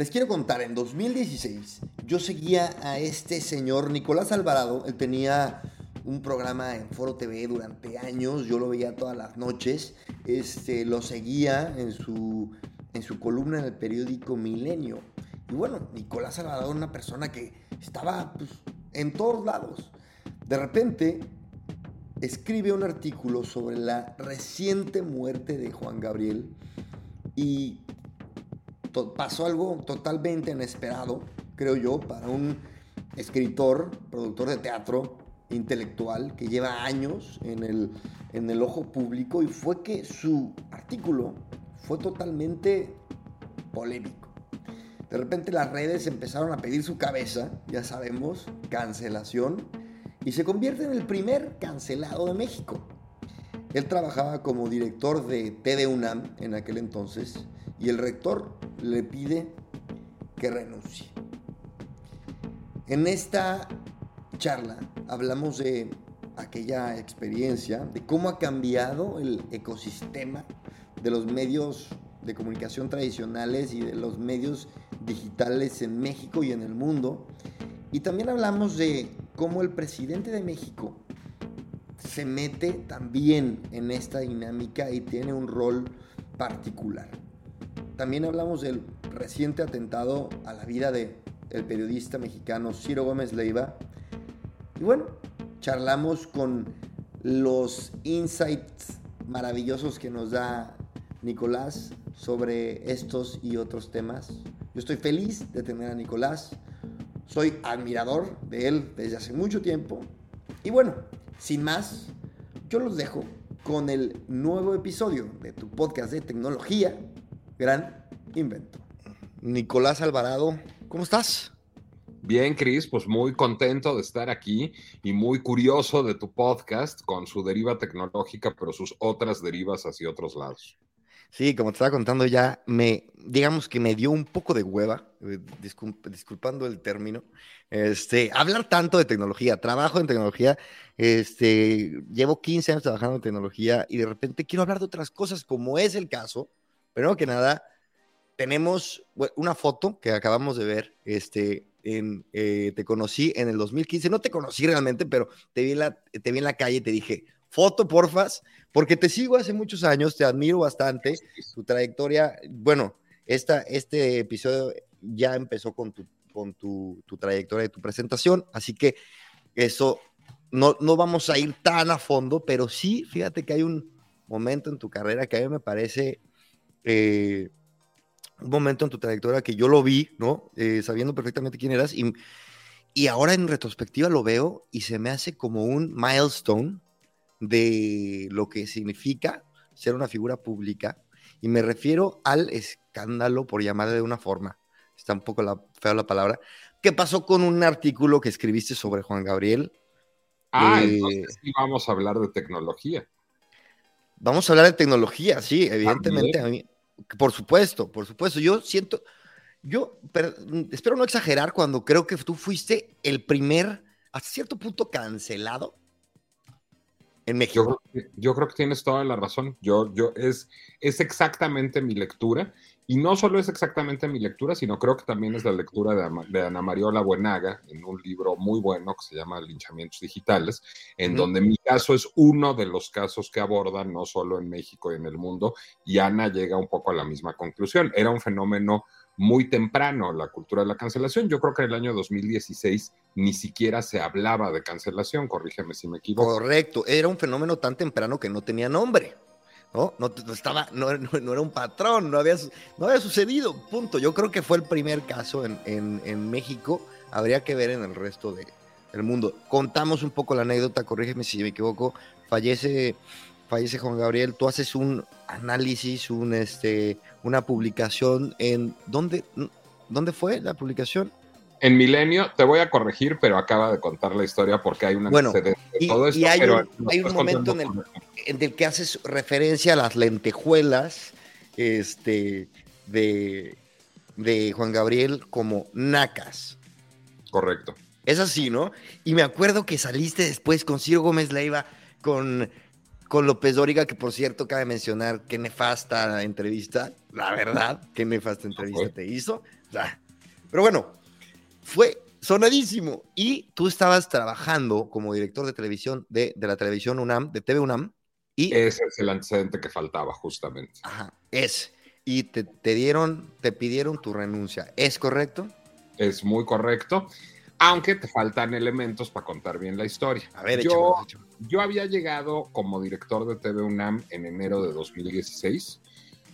Les quiero contar, en 2016 yo seguía a este señor Nicolás Alvarado, él tenía un programa en Foro TV durante años, yo lo veía todas las noches, este, lo seguía en su, en su columna en el periódico Milenio. Y bueno, Nicolás Alvarado una persona que estaba pues, en todos lados. De repente escribe un artículo sobre la reciente muerte de Juan Gabriel y pasó algo totalmente inesperado, creo yo, para un escritor, productor de teatro, intelectual, que lleva años en el, en el ojo público y fue que su artículo fue totalmente polémico. De repente las redes empezaron a pedir su cabeza, ya sabemos, cancelación, y se convierte en el primer cancelado de México. Él trabajaba como director de TDUNAM en aquel entonces y el rector le pide que renuncie. En esta charla hablamos de aquella experiencia, de cómo ha cambiado el ecosistema de los medios de comunicación tradicionales y de los medios digitales en México y en el mundo. Y también hablamos de cómo el presidente de México se mete también en esta dinámica y tiene un rol particular. También hablamos del reciente atentado a la vida del el periodista mexicano Ciro Gómez Leiva. Y bueno, charlamos con los insights maravillosos que nos da Nicolás sobre estos y otros temas. Yo estoy feliz de tener a Nicolás. Soy admirador de él desde hace mucho tiempo. Y bueno, sin más, yo los dejo con el nuevo episodio de tu podcast de tecnología, Gran Invento. Nicolás Alvarado, ¿cómo estás? Bien, Cris, pues muy contento de estar aquí y muy curioso de tu podcast con su deriva tecnológica, pero sus otras derivas hacia otros lados. Sí, como te estaba contando ya, me, digamos que me dio un poco de hueva, eh, disculpando el término, este, hablar tanto de tecnología, trabajo en tecnología, este, llevo 15 años trabajando en tecnología y de repente quiero hablar de otras cosas, como es el caso, primero que nada, tenemos una foto que acabamos de ver, este, en, eh, te conocí en el 2015, no te conocí realmente, pero te vi, la, te vi en la calle y te dije, foto, porfas, porque te sigo hace muchos años, te admiro bastante, tu trayectoria, bueno, esta, este episodio ya empezó con tu, con tu, tu trayectoria y tu presentación, así que eso no, no vamos a ir tan a fondo, pero sí, fíjate que hay un momento en tu carrera que a mí me parece... Eh, un momento en tu trayectoria que yo lo vi, ¿no? Eh, sabiendo perfectamente quién eras y, y ahora en retrospectiva lo veo y se me hace como un milestone de lo que significa ser una figura pública y me refiero al escándalo, por llamarle de una forma, está un poco la, fea la palabra, ¿qué pasó con un artículo que escribiste sobre Juan Gabriel? Ah, eh, entonces sí vamos a hablar de tecnología. Vamos a hablar de tecnología, sí, evidentemente. Por supuesto, por supuesto. Yo siento, yo espero no exagerar cuando creo que tú fuiste el primer, hasta cierto punto, cancelado en México. Yo, creo que tienes toda la razón. Yo, yo, es, es exactamente mi lectura. Y no solo es exactamente mi lectura, sino creo que también es la lectura de, Ana Mariola Buenaga en un libro muy bueno que se llama Linchamientos Digitales, en donde mi caso es uno de los casos que abordan no solo en México y en el mundo, y Ana llega un poco a la misma conclusión. Era un fenómeno muy temprano la cultura de la cancelación. Yo creo que en el año 2016 ni siquiera se hablaba de cancelación, corrígeme si me equivoco. Correcto, era un fenómeno tan temprano que no tenía nombre. ¿No? No, estaba, no, no, era un patrón, no había, no había sucedido, punto. Yo creo que fue el primer caso en, en, en México, habría que ver en el resto de, del mundo. Contamos un poco la anécdota, corrígeme si me equivoco, fallece, fallece Juan Gabriel, tú haces un análisis, un, este, una publicación en ¿dónde, ¿dónde fue la publicación? En Milenio, te voy a corregir, pero acaba de contar la historia porque hay una bueno, de todo esto. Y hay, un, hay un momento en el, en el, que haces referencia a las lentejuelas este, de, de Juan Gabriel como nacas. Correcto. Es así, ¿no? Y me acuerdo que saliste después con Ciro Gómez Leiva, con con López Dóriga, que por cierto cabe mencionar qué nefasta entrevista, la verdad, qué nefasta entrevista te hizo. Pero bueno, fue sonadísimo. Y tú estabas trabajando como director de televisión de, de la televisión UNAM, de TV UNAM. Y, Ese es el antecedente que faltaba, justamente. Ajá, es. Y te, te dieron, te pidieron tu renuncia. ¿Es correcto? Es muy correcto aunque te faltan elementos para contar bien la historia. A ver, yo, yo había llegado como director de TV UNAM en enero de 2016.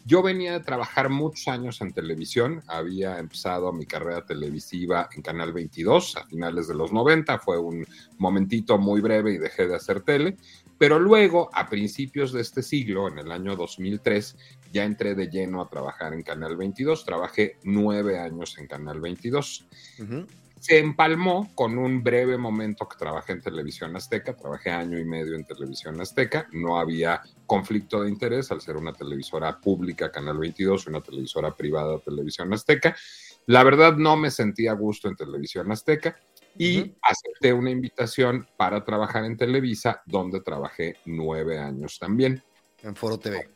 Yo venía de trabajar muchos años en televisión, había empezado mi carrera televisiva en Canal 22 a finales de los 90, fue un momentito muy breve y dejé de hacer tele, pero luego, a principios de este siglo, en el año 2003, ya entré de lleno a trabajar en Canal 22, trabajé nueve años en Canal 22. Uh se empalmó con un breve momento que trabajé en Televisión Azteca, trabajé año y medio en Televisión Azteca, no había conflicto de interés al ser una televisora pública, Canal 22, y una televisora privada, Televisión Azteca. La verdad no me sentía a gusto en Televisión Azteca y acepté una invitación para trabajar en Televisa, donde trabajé nueve años también. En Foro TV.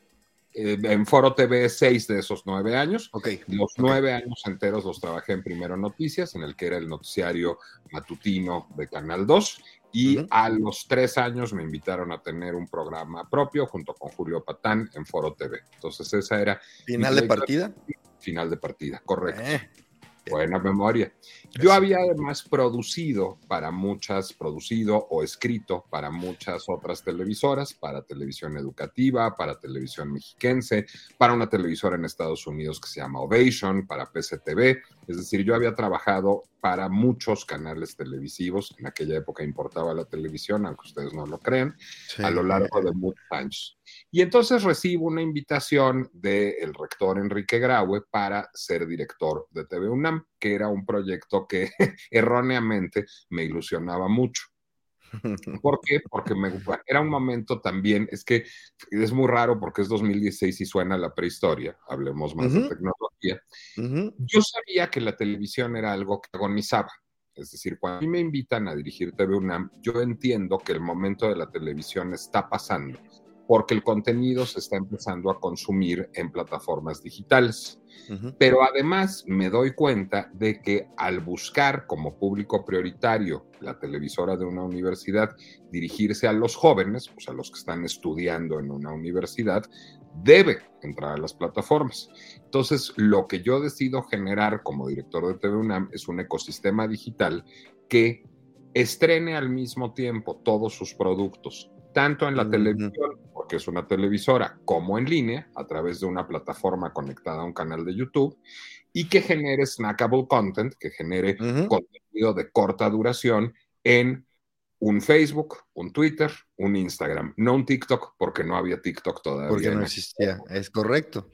Eh, en Foro TV seis de esos nueve años. Okay. Los nueve años enteros los trabajé en Primero Noticias, en el que era el noticiario matutino de Canal 2. Y a los tres años me invitaron a tener un programa propio junto con Julio Patán en Foro TV. Entonces esa era... ¿Final de partida? Final de partida, correcto. Eh. Buena memoria. Yo había además producido para muchas, producido o escrito para muchas otras televisoras, para televisión educativa, para televisión mexiquense, para una televisora en Estados Unidos que se llama Ovation, para PCTV. Es decir, yo había trabajado para muchos canales televisivos. En aquella época importaba la televisión, aunque ustedes no lo crean, a lo largo de muchos años. Y entonces recibo una invitación del rector Enrique Graue para ser director de TV UNAM, que era un proyecto que erróneamente me ilusionaba mucho. ¿Por qué? Porque me, era un momento también, es que es muy raro porque es 2016 y suena la prehistoria, hablemos más de tecnología. Yo sabía que la televisión era algo que agonizaba. Es decir, cuando a mí me invitan a dirigir TV UNAM, yo entiendo que el momento de la televisión está pasando porque el contenido se está empezando a consumir en plataformas digitales. Pero además me doy cuenta de que al buscar como público prioritario la televisora de una universidad dirigirse a los jóvenes, pues a los que están estudiando en una universidad, debe entrar a las plataformas. Entonces, lo que yo decido generar como director de TV UNAM es un ecosistema digital que estrene al mismo tiempo todos sus productos, tanto en la televisión que es una televisora, como en línea, a través de una plataforma conectada a un canal de YouTube, y que genere snackable content, que genere contenido de corta duración en un Facebook, un Twitter, un Instagram, no un TikTok, porque no había TikTok todavía. Porque no existía, es correcto.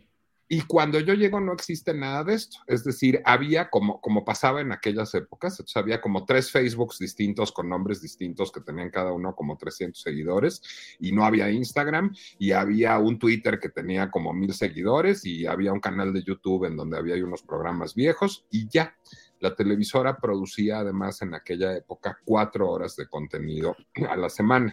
Y cuando yo llego no existe nada de esto. Es decir, había como, como pasaba en aquellas épocas, había como tres Facebooks distintos con nombres distintos que tenían cada uno como 300 seguidores y no había Instagram y había un Twitter que tenía como mil seguidores y había un canal de YouTube en donde había unos programas viejos y ya. La televisora producía además en aquella época cuatro horas de contenido a la semana.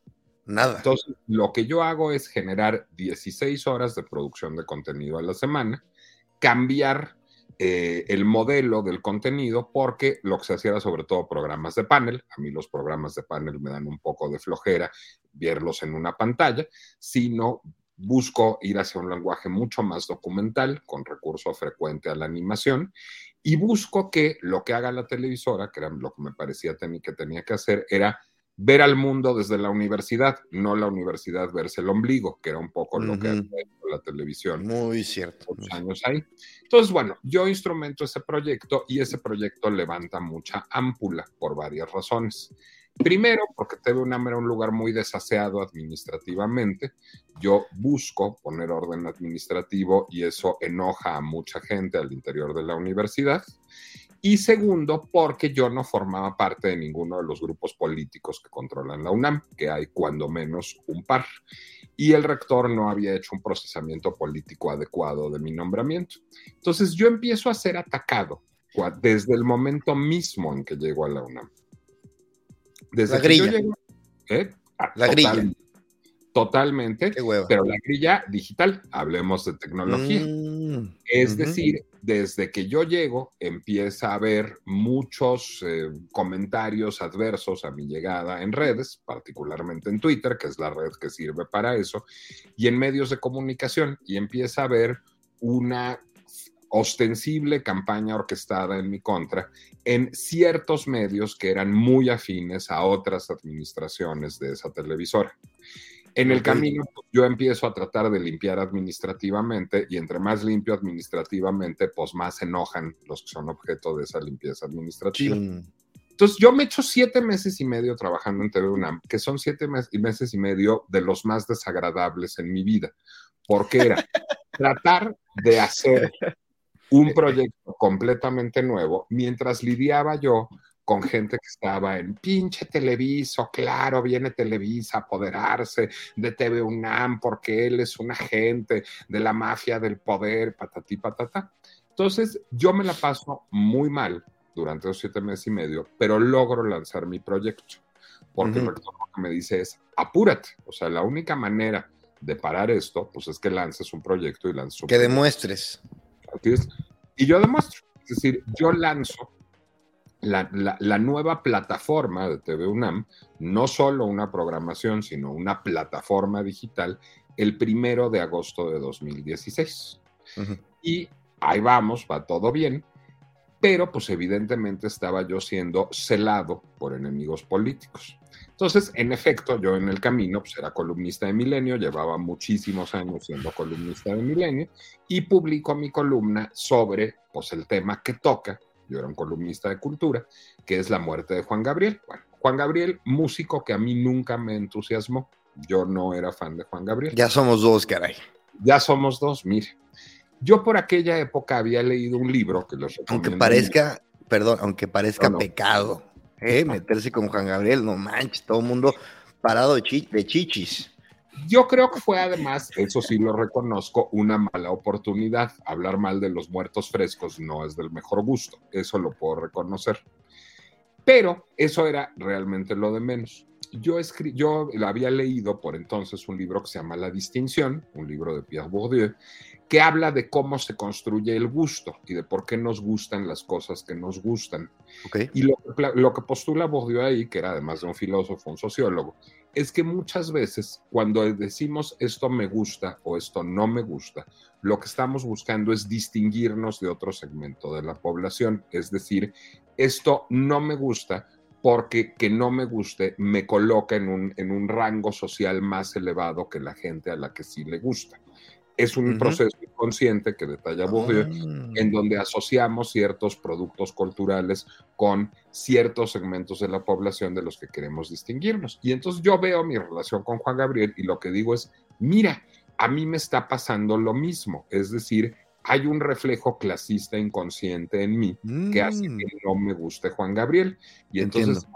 Nada. Entonces, lo que yo hago es generar 16 horas de producción de contenido a la semana, cambiar eh, el modelo del contenido, porque lo que se hacía era sobre todo programas de panel. A mí los programas de panel me dan un poco de flojera verlos en una pantalla, sino busco ir hacia un lenguaje mucho más documental, con recurso frecuente a la animación, y busco que lo que haga la televisora, que era lo que me parecía que tenía que hacer, era ver al mundo desde la universidad, no la universidad verse el ombligo, que era un poco lo que hacía la televisión. Muy cierto. Años ahí. Entonces, bueno, yo instrumento ese proyecto y ese proyecto levanta mucha ámpula por varias razones. Primero, porque TV UNAM era un lugar muy desaseado administrativamente. Yo busco poner orden administrativo y eso enoja a mucha gente al interior de la universidad. Y segundo, porque yo no formaba parte de ninguno de los grupos políticos que controlan la UNAM, que hay cuando menos un par. Y el rector no había hecho un procesamiento político adecuado de mi nombramiento. Entonces yo empiezo a ser atacado desde el momento mismo en que llego a la UNAM. Desde la grilla. ¿eh? Ah, la grilla. Totalmente. Pero la grilla digital, hablemos de tecnología. Mm, es decir, desde que yo llego, empieza a haber muchos eh, comentarios adversos a mi llegada en redes, particularmente en Twitter, que es la red que sirve para eso, y en medios de comunicación, y empieza a haber una ostensible campaña orquestada en mi contra en ciertos medios que eran muy afines a otras administraciones de esa televisora. En el camino pues, yo empiezo a tratar de limpiar administrativamente y entre más limpio administrativamente, pues más se enojan los que son objeto de esa limpieza administrativa. Entonces yo me echo siete meses y medio trabajando en TV UNAM, que son siete meses y medio de los más desagradables en mi vida, porque era tratar de hacer un proyecto completamente nuevo mientras lidiaba yo con gente que estaba en pinche Televiso, claro, viene Televisa a apoderarse de TV UNAM porque él es un agente de la mafia del poder, patatí, patata. Entonces, yo me la paso muy mal durante los siete meses y medio, pero logro lanzar mi proyecto. Porque lo que me dice es, apúrate. O sea, la única manera de parar esto, pues es que lances un proyecto y lances un Que demuestres. Y yo demuestro. Es decir, yo lanzo la, nueva plataforma de TV UNAM, no solo una programación, sino una plataforma digital, el primero de agosto de 2016. Y ahí vamos, va todo bien, pero pues evidentemente estaba yo siendo celado por enemigos políticos. Entonces, en efecto, yo en el camino pues, era columnista de Milenio, llevaba muchísimos años siendo columnista de Milenio y publico mi columna sobre pues, el tema que toca, yo era un columnista de cultura, que es la muerte de Juan Gabriel. Bueno, Juan Gabriel, músico que a mí nunca me entusiasmó. Yo no era fan de Juan Gabriel. Ya somos dos, caray. Ya somos dos, mire. Yo por aquella época había leído un libro que los Aunque parezca, perdón, aunque parezca pecado, ¿eh? meterse con Juan Gabriel, no manches, todo el mundo parado de chichis. Yo creo que fue además, eso sí lo reconozco, una mala oportunidad. Hablar mal de los muertos frescos no es del mejor gusto, eso lo puedo reconocer. Pero eso era realmente lo de menos. Yo, yo había leído por entonces un libro que se llama La Distinción, un libro de Pierre Bourdieu, que habla de cómo se construye el gusto y de por qué nos gustan las cosas que nos gustan. Y lo, lo, que postula Bourdieu ahí, que era además de un filósofo, un sociólogo, es que muchas veces cuando decimos esto me gusta o esto no me gusta, lo que estamos buscando es distinguirnos de otro segmento de la población. Es decir, esto no me gusta porque que no me guste me coloca en un, en un rango social más elevado que la gente a la que sí le gusta es un proceso inconsciente que detalla Bourdieu, ah. en donde asociamos ciertos productos culturales con ciertos segmentos de la población de los que queremos distinguirnos. Y entonces yo veo mi relación con Juan Gabriel y lo que digo es, mira, a mí me está pasando lo mismo, es decir, hay un reflejo clasista inconsciente en mí que hace mm. que no me guste Juan Gabriel. Y entonces,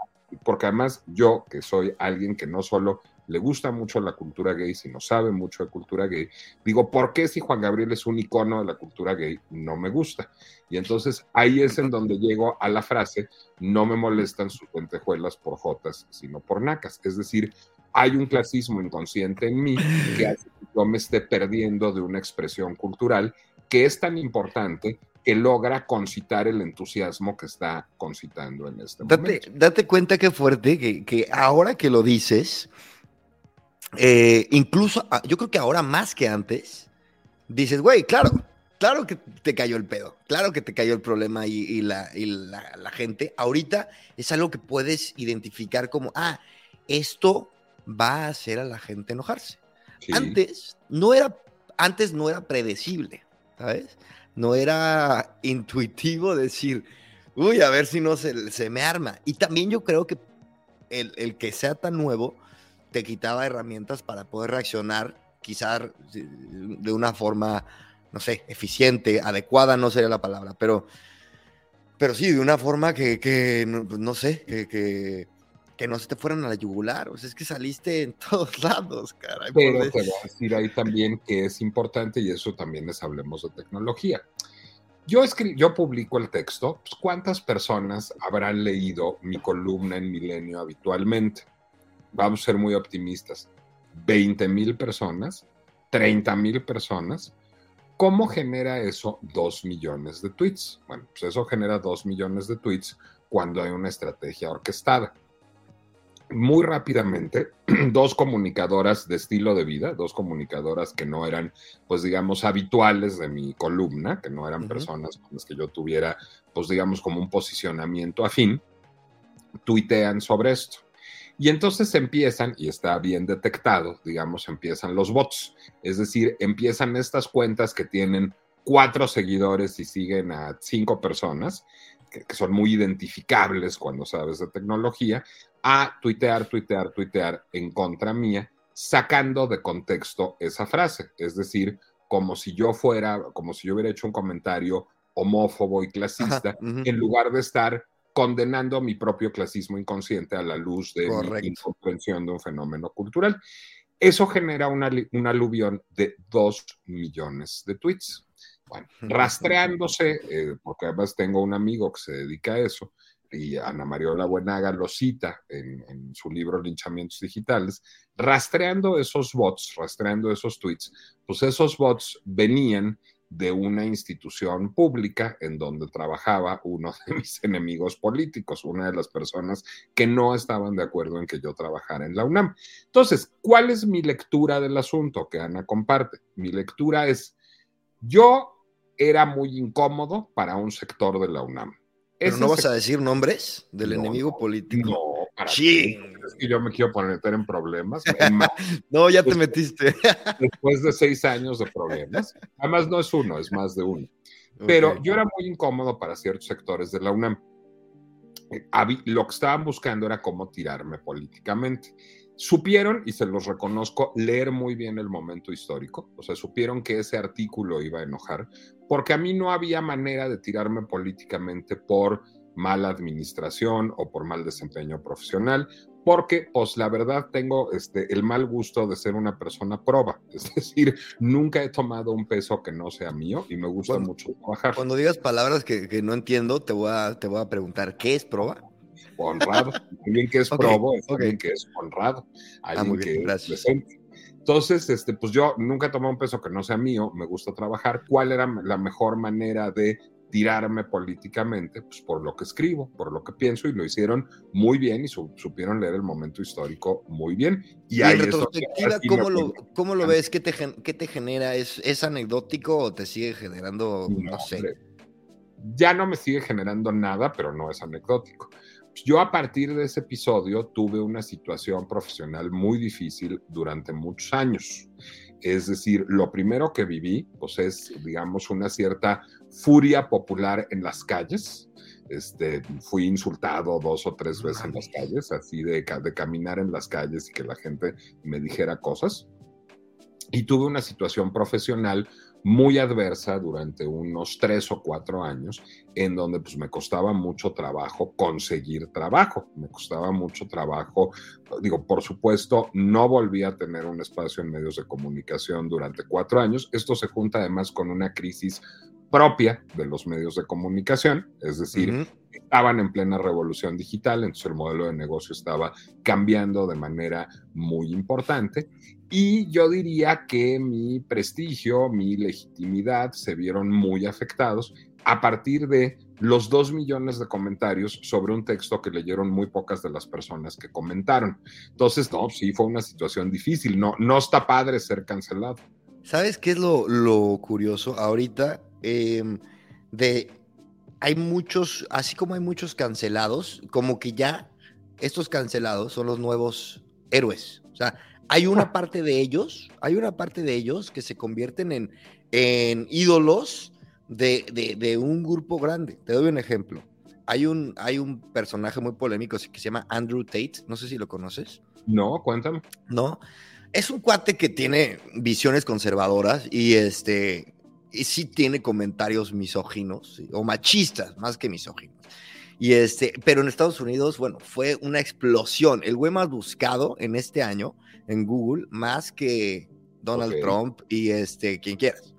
porque además yo, que soy alguien que no solo le gusta mucho la cultura gay, si no sabe mucho de cultura gay, digo, ¿por qué si Juan Gabriel es un icono de la cultura gay no me gusta? Y entonces ahí es en donde llego a la frase, no me molestan sus lentejuelas por jotas, sino por nacas. Es decir, hay un clasismo inconsciente en mí que hace que yo me esté perdiendo de una expresión cultural que es tan importante que logra concitar el entusiasmo que está concitando en este momento. Date cuenta qué fuerte que, que ahora que lo dices, eh, incluso, ah, yo creo que ahora más que antes, dices, güey, claro, claro que te cayó el pedo, claro que te cayó el problema y, la, gente. Ahorita es algo que puedes identificar como, ah, esto va a hacer a la gente enojarse. Antes no era, antes no era predecible, ¿sabes? No era intuitivo decir, uy, a ver si no se, se me arma. Y también yo creo que el, el que sea tan nuevo te quitaba herramientas para poder reaccionar, quizás de una forma, no sé, eficiente, adecuada no sería la palabra, pero, pero sí, de una forma que, que no, pues, no sé, que, que, que no se te fueran a la yugular. O sea, es que saliste en todos lados, caray. Pero te voy a decir ahí también que es importante y eso también es hablemos de tecnología. Yo, yo publico el texto, pues, ¿cuántas personas habrán leído mi columna en Milenio habitualmente? Vamos a ser muy optimistas. 20 mil personas, 30 mil personas. ¿Cómo genera eso 2 millones de tweets? Bueno, pues eso genera 2 millones de tweets cuando hay una estrategia orquestada muy rápidamente dos comunicadoras de estilo de vida, dos comunicadoras que no eran, pues digamos, habituales de mi columna, que no eran personas con las que yo tuviera, pues digamos, como un posicionamiento afín, tuitean sobre esto. Y entonces empiezan, y está bien detectado, digamos, empiezan los bots. Es decir, empiezan estas cuentas que tienen cuatro seguidores y siguen a cinco personas, que, que, son muy identificables cuando sabes de tecnología, a tuitear, tuitear, tuitear en contra mía, sacando de contexto esa frase. Es decir, como si yo fuera, como si yo hubiera hecho un comentario homófobo y clasista, Ajá, uh -huh. en lugar de estar condenando mi propio clasismo inconsciente a la luz de Correcto. mi incomprensión de un fenómeno cultural. Eso genera una, un aluvión de dos millones de tweets. Bueno, rastreándose, eh, porque además tengo un amigo que se dedica a eso, y Ana Mariola Buenaga lo cita en, en, su libro Linchamientos Digitales, rastreando esos bots, rastreando esos tweets, pues esos bots venían de una institución pública en donde trabajaba uno de mis enemigos políticos, una de las personas que no estaban de acuerdo en que yo trabajara en la UNAM. Entonces, ¿cuál es mi lectura del asunto que Ana comparte? Mi lectura es, yo era muy incómodo para un sector de la UNAM ¿Pero no vas a decir nombres del no, enemigo político? No, para sí. Es que yo me quiero meter en problemas. no, ya te metiste. después de seis años de problemas. Además, no es uno, es más de uno. Pero okay. yo era muy incómodo para ciertos sectores de la UNAM. Eh, lo que estaban buscando era cómo tirarme políticamente. Supieron, y se los reconozco, leer muy bien el momento histórico. O sea, supieron que ese artículo iba a enojar, porque a mí no había manera de tirarme políticamente por mala administración o por mal desempeño profesional, porque, pues la verdad, tengo este, el mal gusto de ser una persona proba. Es decir, nunca he tomado un peso que no sea mío y me gusta cuando, mucho trabajar. Cuando digas palabras que, que, no entiendo, te voy, a, te voy a preguntar, ¿qué es proba? honrado. Alguien que es okay, probo es okay. alguien que es honrado. Alguien ah, que bien, es decente. Entonces, este, pues yo nunca tomé un peso que no sea mío, me gusta trabajar. ¿Cuál era la mejor manera de tirarme políticamente? Pues por lo que escribo, por lo que pienso, y lo hicieron muy bien y su, supieron leer el momento histórico muy bien. Y, y en retrospectiva, ¿cómo, lo, ¿cómo lo ves? ¿Qué te, qué te genera? ¿Es, ¿Es anecdótico o te sigue generando, no, no sé? Hombre, ya no me sigue generando nada, pero no es anecdótico. Yo a partir de ese episodio tuve una situación profesional muy difícil durante muchos años. Es decir, lo primero que viví, pues es, digamos, una cierta furia popular en las calles. Este, fui insultado dos o tres veces en las calles, así de, de caminar en las calles y que la gente me dijera cosas. Y tuve una situación profesional muy adversa durante unos tres o cuatro años, en donde pues me costaba mucho trabajo conseguir trabajo, me costaba mucho trabajo, digo, por supuesto, no volví a tener un espacio en medios de comunicación durante cuatro años, esto se junta además con una crisis propia de los medios de comunicación, es decir, uh -huh. estaban en plena revolución digital, entonces el modelo de negocio estaba cambiando de manera muy importante y yo diría que mi prestigio, mi legitimidad se vieron muy afectados a partir de los dos millones de comentarios sobre un texto que leyeron muy pocas de las personas que comentaron. Entonces, no, sí, fue una situación difícil, no, no está padre ser cancelado. ¿Sabes qué es lo, lo curioso? Ahorita eh, de hay muchos, así como hay muchos cancelados, como que ya estos cancelados son los nuevos héroes. O sea, hay una parte de ellos, hay una parte de ellos que se convierten en, en ídolos de, de, de, un grupo grande. Te doy un ejemplo. hay un, hay un personaje muy polémico que se llama Andrew Tate, no sé si lo conoces. No, cuéntame. No, es un cuate que tiene visiones conservadoras y este, sí tiene comentarios misóginos o machistas, más que misóginos. Y este, pero en Estados Unidos, bueno, fue una explosión. El güey más buscado en este año en Google, más que Donald Trump y este, quien quieras.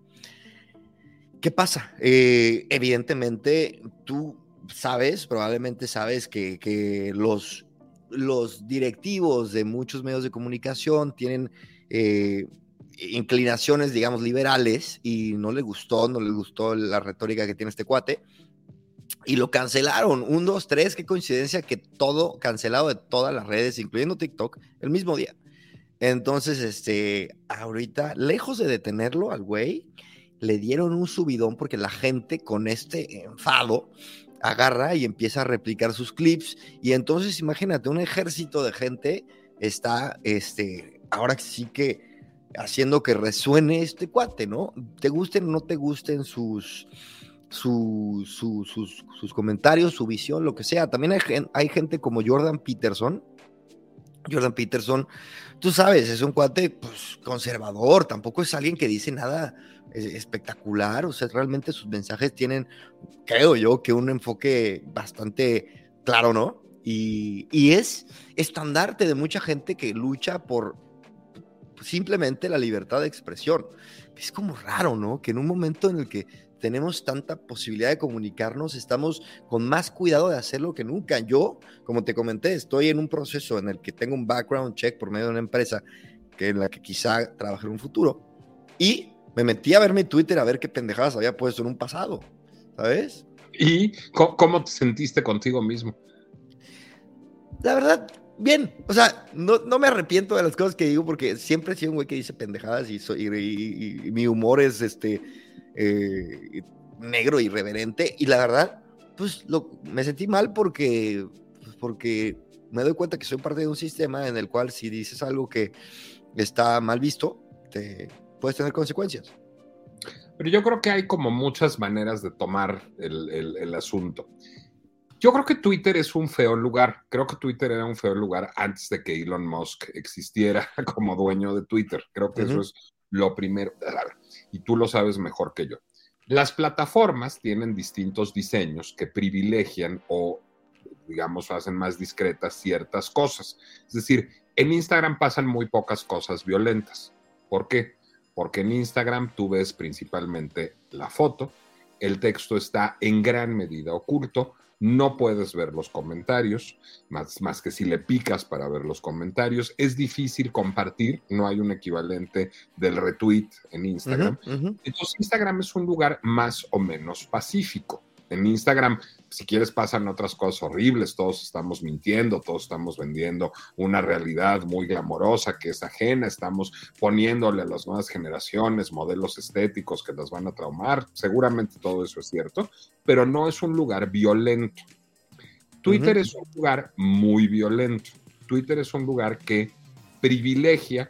¿Qué pasa? Eh, evidentemente, tú sabes, probablemente sabes que, que, los, los directivos de muchos medios de comunicación tienen eh, inclinaciones, digamos, liberales y no le gustó, no le gustó la retórica que tiene este cuate y lo cancelaron. Un, dos, tres, qué coincidencia que todo cancelado de todas las redes, incluyendo TikTok, el mismo día. Entonces, este, ahorita, lejos de detenerlo al güey, le dieron un subidón porque la gente con este enfado agarra y empieza a replicar sus clips. Y entonces, imagínate, un ejército de gente está, este, ahora sí que haciendo que resuene este cuate, ¿no? Te gusten o no te gusten sus, sus, sus, comentarios, su visión, lo que sea. También hay, hay, gente como Jordan Peterson. Jordan Peterson, tú sabes, es un cuate pues, conservador, tampoco es alguien que dice nada eh, espectacular, o sea, realmente sus mensajes tienen, creo yo, que un enfoque bastante claro, ¿no? Y, y es estandarte de mucha gente que lucha por simplemente la libertad de expresión. Es como raro, ¿no? Que en un momento en el que tenemos tanta posibilidad de comunicarnos, estamos con más cuidado de hacerlo que nunca. Yo, como te comenté, estoy en un proceso en el que tengo un background check por medio de una empresa que en la que quizá trabaje en un futuro. Y me metí a ver mi Twitter a ver qué pendejadas había puesto en un pasado, ¿sabes? ¿Y cómo te sentiste contigo mismo? La verdad, bien. O sea, no, no, me arrepiento de las cosas que digo porque siempre he sido un güey que dice pendejadas y, soy, y, mi humor es este eh, negro, irreverente. Y la verdad, pues lo, me sentí mal porque, pues, porque me doy cuenta que soy parte de un sistema en el cual si dices algo que está mal visto, te puedes tener consecuencias. Pero yo creo que hay como muchas maneras de tomar el, el, el asunto. Yo creo que Twitter es un feo lugar. Creo que Twitter era un feo lugar antes de que Elon Musk existiera como dueño de Twitter. Creo que eso es lo primero. Y tú lo sabes mejor que yo. Las plataformas tienen distintos diseños que privilegian o, digamos, hacen más discretas ciertas cosas. Es decir, en Instagram pasan muy pocas cosas violentas. ¿Por qué? Porque en Instagram tú ves principalmente la foto, el texto está en gran medida oculto, no puedes ver los comentarios, más, más que si le picas para ver los comentarios. Es difícil compartir, no hay un equivalente del retweet en Instagram. Entonces Instagram es un lugar más o menos pacífico. En Instagram, si quieres, pasan otras cosas horribles, todos estamos mintiendo, todos estamos vendiendo una realidad muy glamorosa que es ajena, estamos poniéndole a las nuevas generaciones modelos estéticos que las van a traumar, seguramente todo eso es cierto, pero no es un lugar violento. Twitter es un lugar muy violento. Twitter es un lugar que privilegia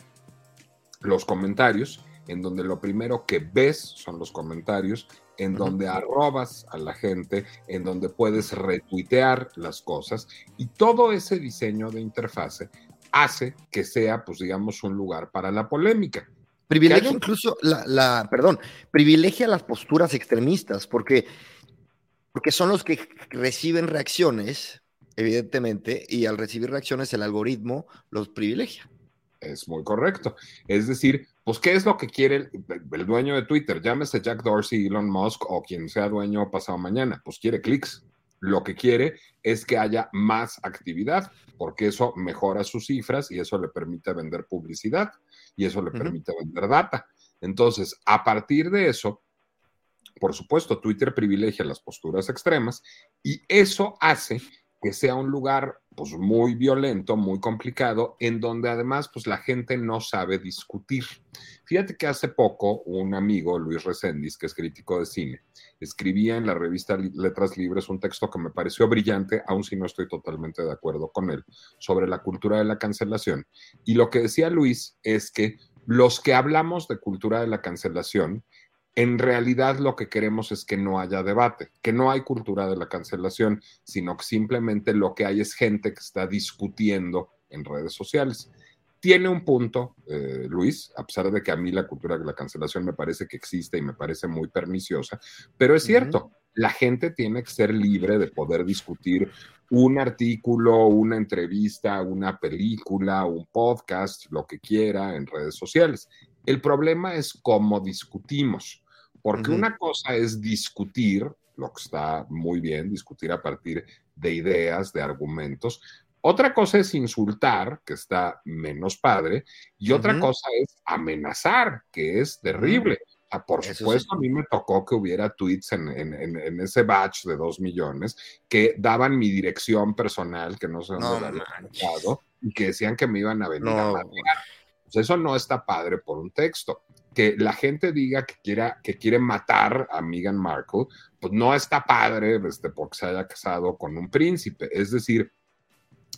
los comentarios, en donde lo primero que ves son los comentarios en donde arrobas a la gente, en donde puedes retuitear las cosas y todo ese diseño de interfase hace que sea, pues digamos, un lugar para la polémica. Privilegia incluso la, perdón, privilegia las posturas extremistas, porque, porque son los que reciben reacciones, evidentemente, y al recibir reacciones el algoritmo los privilegia. Es muy correcto. Es decir, pues, ¿qué es lo que quiere el, dueño de Twitter? Llámese Jack Dorsey, Elon Musk o quien sea dueño pasado mañana. Pues quiere clics. Lo que quiere es que haya más actividad, porque eso mejora sus cifras y eso le permite vender publicidad y eso le permite vender data. Entonces, a partir de eso, por supuesto, Twitter privilegia las posturas extremas y eso hace que sea un lugar pues muy violento, muy complicado, en donde además pues la gente no sabe discutir. Fíjate que hace poco un amigo, Luis Reséndiz, que es crítico de cine, escribía en la revista Letras Libres un texto que me pareció brillante, aun si no estoy totalmente de acuerdo con él, sobre la cultura de la cancelación. Y lo que decía Luis es que los que hablamos de cultura de la cancelación en realidad lo que queremos es que no haya debate, que no hay cultura de la cancelación, sino que simplemente lo que hay es gente que está discutiendo en redes sociales. Tiene un punto, eh, Luis, a pesar de que a mí la cultura de la cancelación me parece que existe y me parece muy perniciosa, pero es cierto, la gente tiene que ser libre de poder discutir un artículo, una entrevista, una película, un podcast, lo que quiera en redes sociales. El problema es cómo discutimos. Porque una cosa es discutir, lo que está muy bien, discutir a partir de ideas, de argumentos. Otra cosa es insultar, que está menos padre, y otra cosa es amenazar, que es terrible. por supuesto, a mí me tocó que hubiera tweets en, ese batch de dos millones que daban mi dirección personal, que no sé dónde la había y que decían que me iban a venir a matar. Pues eso no está padre por un texto que la gente diga que, quiera, que quiere matar a Meghan Markle, pues no está padre este, porque se haya casado con un príncipe. Es decir,